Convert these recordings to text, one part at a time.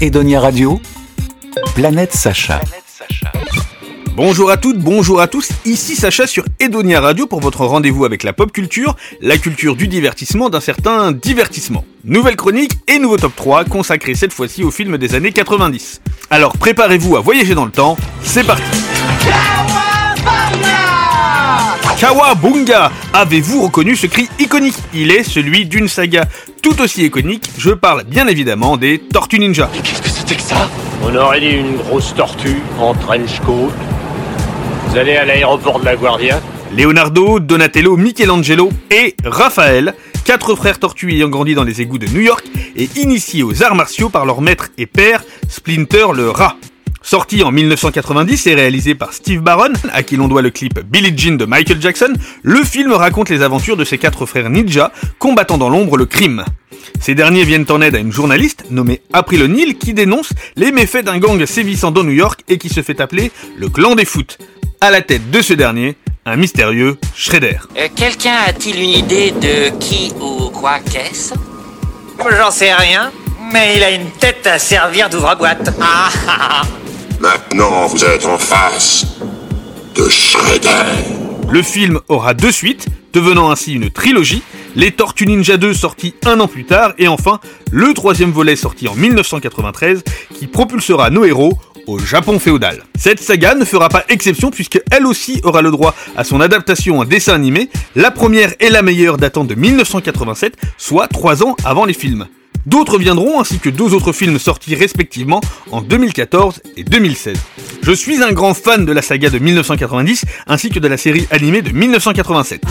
Edonia Radio, Planète Sacha. Bonjour à toutes, bonjour à tous, ici Sacha sur Edonia Radio pour votre rendez-vous avec la pop culture, la culture du divertissement d'un certain divertissement. Nouvelle chronique et nouveau top 3 consacré cette fois-ci aux films des années 90. Alors préparez-vous à voyager dans le temps, c'est parti Kawabunga Avez-vous reconnu ce cri iconique? Il est celui d'une saga tout aussi iconique, je parle bien évidemment des Tortues Ninja. Qu'est-ce que c'était que ça? On aurait dit une grosse tortue en trench coat. Vous allez à l'aéroport de la Guardia? Leonardo, Donatello, Michelangelo et Raphaël, quatre frères tortues ayant grandi dans les égouts de New York et initiés aux arts martiaux par leur maître et père, Splinter le rat. Sorti en 1990 et réalisé par Steve Barron, à qui l'on doit le clip Billie Jean de Michael Jackson, le film raconte les aventures de ces quatre frères ninja combattant dans l'ombre le crime. Ces derniers viennent en aide à une journaliste nommée April O'Neil qui dénonce les méfaits d'un gang sévissant dans New York et qui se fait appeler le clan des foot. À la tête de ce dernier, un mystérieux Shredder. Euh, Quelqu'un a-t-il une idée de qui ou quoi qu'est-ce? J'en sais rien, mais il a une tête à servir d'ouvre-boîte. Ah, ah, ah. Maintenant, vous êtes en face de Shredder. Le film aura deux suites, devenant ainsi une trilogie, Les Tortues Ninja 2 sorti un an plus tard, et enfin le troisième volet sorti en 1993 qui propulsera nos héros au Japon féodal. Cette saga ne fera pas exception puisque elle aussi aura le droit à son adaptation en dessin animé, la première et la meilleure datant de 1987, soit trois ans avant les films. D'autres viendront ainsi que deux autres films sortis respectivement en 2014 et 2016. Je suis un grand fan de la saga de 1990 ainsi que de la série animée de 1987.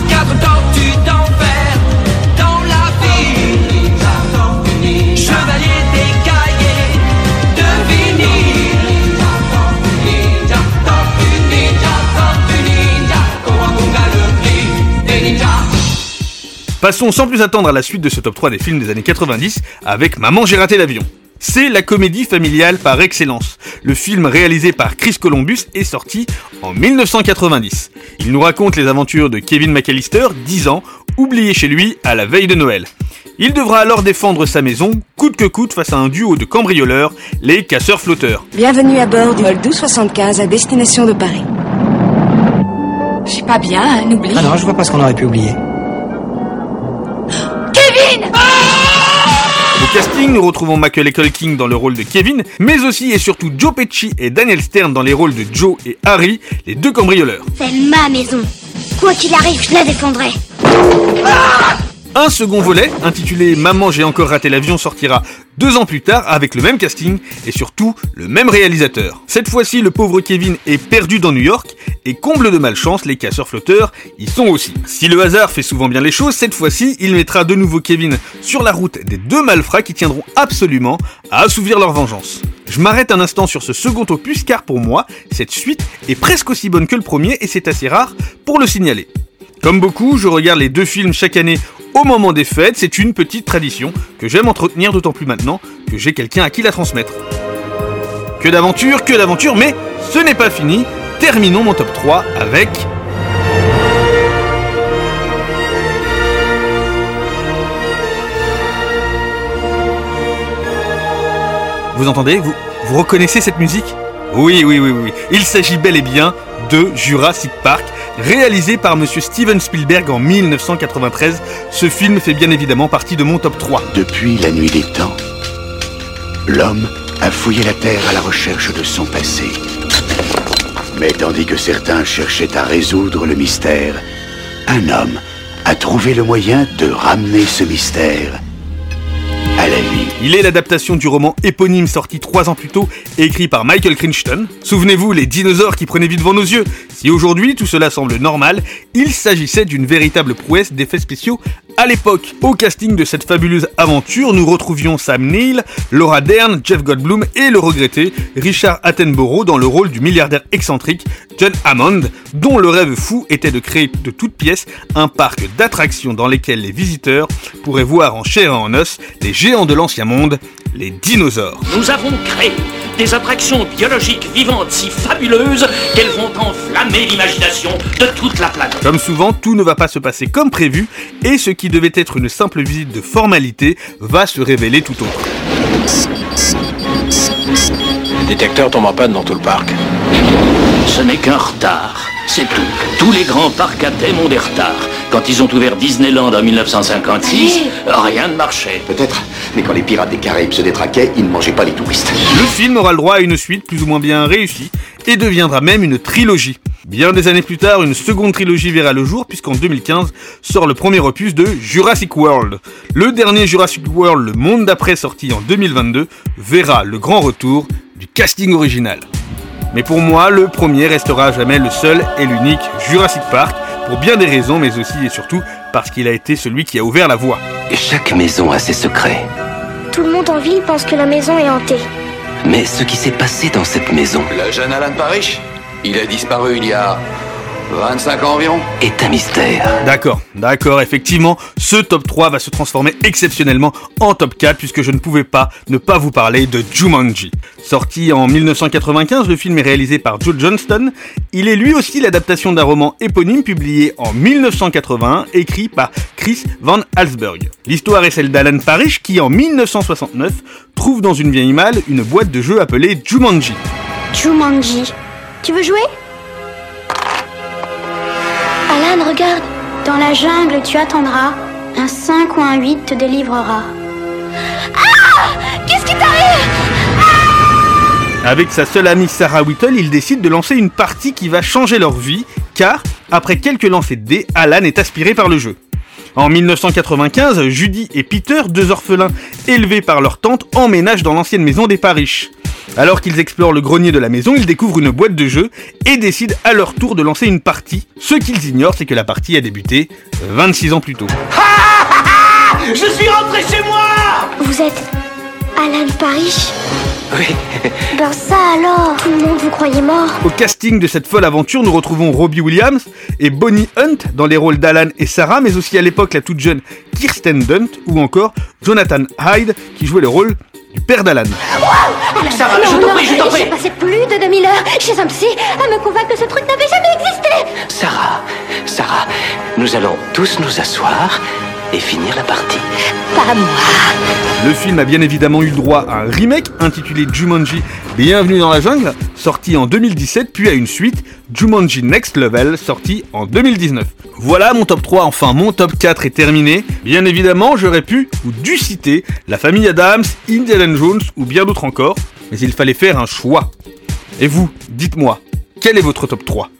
Passons sans plus attendre à la suite de ce top 3 des films des années 90 avec Maman j'ai raté l'avion. C'est la comédie familiale par excellence. Le film réalisé par Chris Columbus est sorti en 1990. Il nous raconte les aventures de Kevin McAllister, 10 ans, oublié chez lui à la veille de Noël. Il devra alors défendre sa maison, coûte que coûte, face à un duo de cambrioleurs, les casseurs flotteurs. Bienvenue à bord du vol 1275 à destination de Paris. C'est pas bien, un oubli. Ah non, je vois pas ce qu'on aurait pu oublier. Nous retrouvons Michael Culkin dans le rôle de Kevin, mais aussi et surtout Joe Pesci et Daniel Stern dans les rôles de Joe et Harry, les deux cambrioleurs. C'est ma maison. Quoi qu'il arrive, je la défendrai. Un second volet, intitulé Maman j'ai encore raté l'avion, sortira deux ans plus tard avec le même casting et surtout le même réalisateur. Cette fois-ci, le pauvre Kevin est perdu dans New York et comble de malchance, les casseurs flotteurs y sont aussi. Si le hasard fait souvent bien les choses, cette fois-ci, il mettra de nouveau Kevin sur la route des deux malfrats qui tiendront absolument à assouvir leur vengeance. Je m'arrête un instant sur ce second opus car pour moi, cette suite est presque aussi bonne que le premier et c'est assez rare pour le signaler. Comme beaucoup, je regarde les deux films chaque année au moment des fêtes, c'est une petite tradition que j'aime entretenir d'autant plus maintenant que j'ai quelqu'un à qui la transmettre. Que d'aventure, que d'aventure, mais ce n'est pas fini. Terminons mon top 3 avec... Vous entendez? Vous, vous reconnaissez cette musique? Oui, oui, oui, oui. Il s'agit bel et bien de Jurassic Park, réalisé par monsieur Steven Spielberg en 1993. Ce film fait bien évidemment partie de mon top 3. Depuis la nuit des temps, l'homme a fouillé la Terre à la recherche de son passé. Mais tandis que certains cherchaient à résoudre le mystère, un homme a trouvé le moyen de ramener ce mystère à la vie. Il est l'adaptation du roman éponyme sorti trois ans plus tôt et écrit par Michael Crichton. Souvenez-vous, les dinosaures qui prenaient vie devant nos yeux. Si aujourd'hui tout cela semble normal, il s'agissait d'une véritable prouesse d'effets spéciaux à l'époque. Au casting de cette fabuleuse aventure, nous retrouvions Sam Neill, Laura Dern, Jeff Goldblum et le regretté Richard Attenborough dans le rôle du milliardaire excentrique John Hammond, dont le rêve fou était de créer de toutes pièces un parc d'attractions dans lesquels les visiteurs pourraient voir en chair et en os les géants de l'ancien monde, les dinosaures. Nous avons créé des attractions biologiques vivantes si fabuleuses qu'elles vont enflammer l'imagination de toute la planète. Comme souvent, tout ne va pas se passer comme prévu, et ce qui devait être une simple visite de formalité va se révéler tout autre. Le détecteur tombe en panne dans tout le parc. Ce n'est qu'un retard, c'est tout. Tous les grands parcs à thème ont des retards. Quand ils ont ouvert Disneyland en 1956, rien ne marchait. Peut-être, mais quand les pirates des Caraïbes se détraquaient, ils ne mangeaient pas les touristes. Le film aura le droit à une suite plus ou moins bien réussie et deviendra même une trilogie. Bien des années plus tard, une seconde trilogie verra le jour puisqu'en 2015 sort le premier opus de Jurassic World. Le dernier Jurassic World, le monde d'après sorti en 2022, verra le grand retour du casting original. Mais pour moi, le premier restera à jamais le seul et l'unique Jurassic Park, pour bien des raisons, mais aussi et surtout parce qu'il a été celui qui a ouvert la voie. Chaque maison a ses secrets. Tout le monde en ville pense que la maison est hantée. Mais ce qui s'est passé dans cette maison? Le jeune Alan Parrish? Il a disparu il y a 25 ans environ est un mystère. D'accord, d'accord, effectivement, ce top 3 va se transformer exceptionnellement en top 4 puisque je ne pouvais pas ne pas vous parler de Jumanji. Sorti en 1995, le film est réalisé par Joe Johnston. Il est lui aussi l'adaptation d'un roman éponyme publié en 1981, écrit par Chris Van Halsberg. L'histoire est celle d'Alan Parrish qui, en 1969, trouve dans une vieille malle une boîte de jeu appelée Jumanji. Jumanji. Tu veux jouer? Alan, regarde. Dans la jungle, tu attendras. Un 5 ou un 8 te délivrera. Ah Qu'est-ce qui t'arrive? Avec sa seule amie Sarah Whittle, ils décident de lancer une partie qui va changer leur vie, car, après quelques lancers de dés, Alan est aspiré par le jeu. En 1995, Judy et Peter, deux orphelins élevés par leur tante, emménagent dans l'ancienne maison des Parrish. Alors qu'ils explorent le grenier de la maison, ils découvrent une boîte de jeu et décident à leur tour de lancer une partie. Ce qu'ils ignorent, c'est que la partie a débuté 26 ans plus tôt. Je suis rentré chez moi Vous êtes Alan Parrish? Oui. Ben ça alors Tout le monde vous croyait mort Au casting de cette folle aventure, nous retrouvons Robbie Williams et Bonnie Hunt dans les rôles d'Alan et Sarah, mais aussi à l'époque la toute jeune Kirsten Dunst ou encore Jonathan Hyde qui jouait le rôle du père d'Alan. Sarah, Non, je t'en prie, je t'en prie J'ai passé plus de 2000 heures chez un psy à me convaincre que ce truc n'avait jamais existé Sarah, Sarah, nous allons tous nous asseoir et finir la partie. Le film a bien évidemment eu droit à un remake intitulé Jumanji Bienvenue dans la jungle, sorti en 2017, puis à une suite, Jumanji Next Level, sorti en 2019. Voilà mon top 3, enfin mon top 4 est terminé. Bien évidemment, j'aurais pu ou dû citer La Famille Adams, Indiana Jones ou bien d'autres encore, mais il fallait faire un choix. Et vous, dites-moi, quel est votre top 3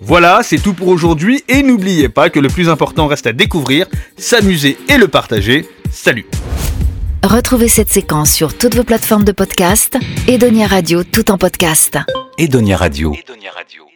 voilà, c'est tout pour aujourd'hui et n'oubliez pas que le plus important reste à découvrir, s'amuser et le partager. Salut Retrouvez cette séquence sur toutes vos plateformes de podcast et Donia Radio tout en podcast. Edonia Radio. Edonia Radio.